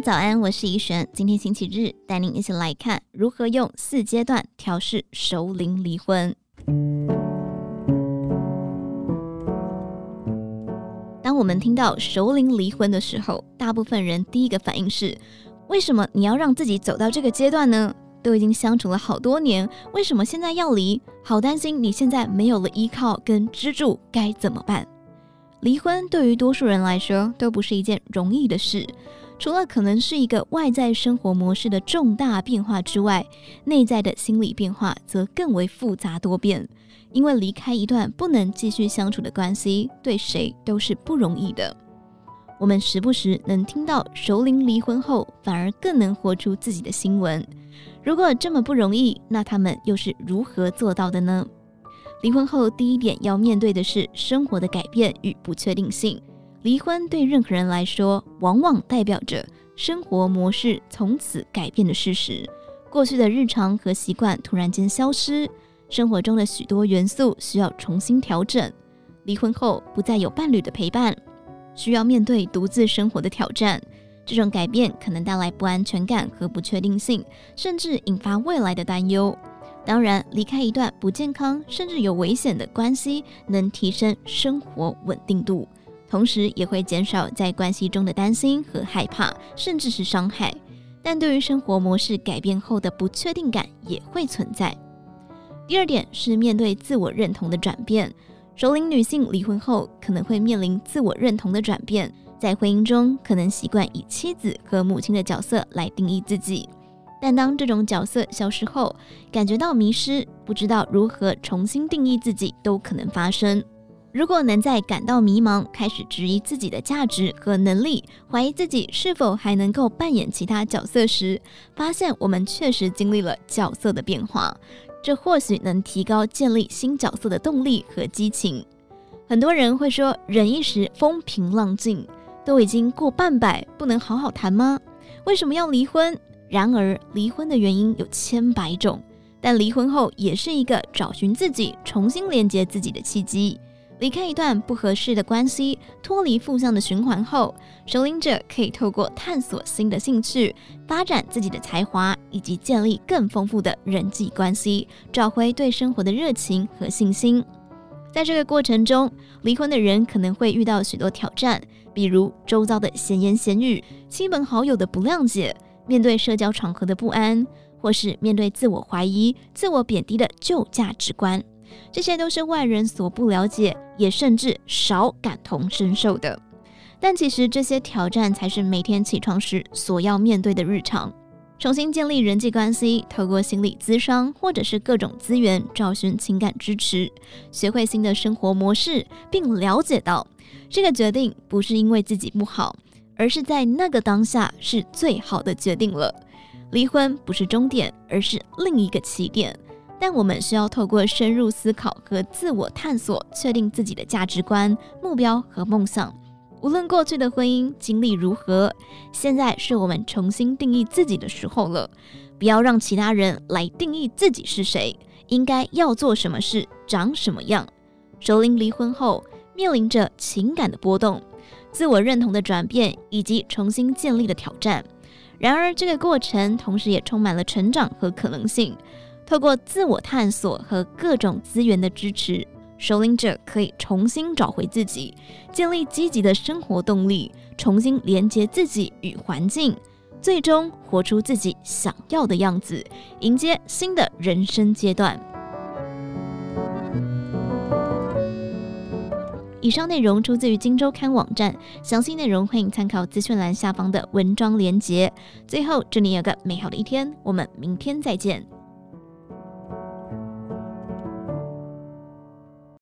早安，我是怡璇。今天星期日，带您一起来看如何用四阶段调试熟龄离婚。当我们听到熟龄离婚的时候，大部分人第一个反应是：为什么你要让自己走到这个阶段呢？都已经相处了好多年，为什么现在要离？好担心你现在没有了依靠跟支柱，该怎么办？离婚对于多数人来说都不是一件容易的事。除了可能是一个外在生活模式的重大变化之外，内在的心理变化则更为复杂多变。因为离开一段不能继续相处的关系，对谁都是不容易的。我们时不时能听到熟龄离婚后反而更能活出自己的新闻。如果这么不容易，那他们又是如何做到的呢？离婚后第一点要面对的是生活的改变与不确定性。离婚对任何人来说，往往代表着生活模式从此改变的事实。过去的日常和习惯突然间消失，生活中的许多元素需要重新调整。离婚后不再有伴侣的陪伴，需要面对独自生活的挑战。这种改变可能带来不安全感和不确定性，甚至引发未来的担忧。当然，离开一段不健康甚至有危险的关系，能提升生活稳定度。同时也会减少在关系中的担心和害怕，甚至是伤害。但对于生活模式改变后的不确定感也会存在。第二点是面对自我认同的转变。熟龄女性离婚后可能会面临自我认同的转变，在婚姻中可能习惯以妻子和母亲的角色来定义自己，但当这种角色消失后，感觉到迷失，不知道如何重新定义自己，都可能发生。如果能在感到迷茫、开始质疑自己的价值和能力、怀疑自己是否还能够扮演其他角色时，发现我们确实经历了角色的变化，这或许能提高建立新角色的动力和激情。很多人会说，忍一时风平浪静，都已经过半百，不能好好谈吗？为什么要离婚？然而，离婚的原因有千百种，但离婚后也是一个找寻自己、重新连接自己的契机。离开一段不合适的关系，脱离负向的循环后，首领者可以透过探索新的兴趣，发展自己的才华，以及建立更丰富的人际关系，找回对生活的热情和信心。在这个过程中，离婚的人可能会遇到许多挑战，比如周遭的闲言闲语、亲朋好友的不谅解，面对社交场合的不安，或是面对自我怀疑、自我贬低的旧价值观。这些都是外人所不了解，也甚至少感同身受的。但其实这些挑战才是每天起床时所要面对的日常。重新建立人际关系，透过心理咨商或者是各种资源找寻情感支持，学会新的生活模式，并了解到这个决定不是因为自己不好，而是在那个当下是最好的决定了。离婚不是终点，而是另一个起点。但我们需要透过深入思考和自我探索，确定自己的价值观、目标和梦想。无论过去的婚姻经历如何，现在是我们重新定义自己的时候了。不要让其他人来定义自己是谁，应该要做什么事、长什么样。首领离婚后，面临着情感的波动、自我认同的转变以及重新建立的挑战。然而，这个过程同时也充满了成长和可能性。透过自我探索和各种资源的支持，首领者可以重新找回自己，建立积极的生活动力，重新连接自己与环境，最终活出自己想要的样子，迎接新的人生阶段。以上内容出自于《今周刊》网站，详细内容欢迎参考资讯栏下方的文章连结。最后，祝你有个美好的一天，我们明天再见。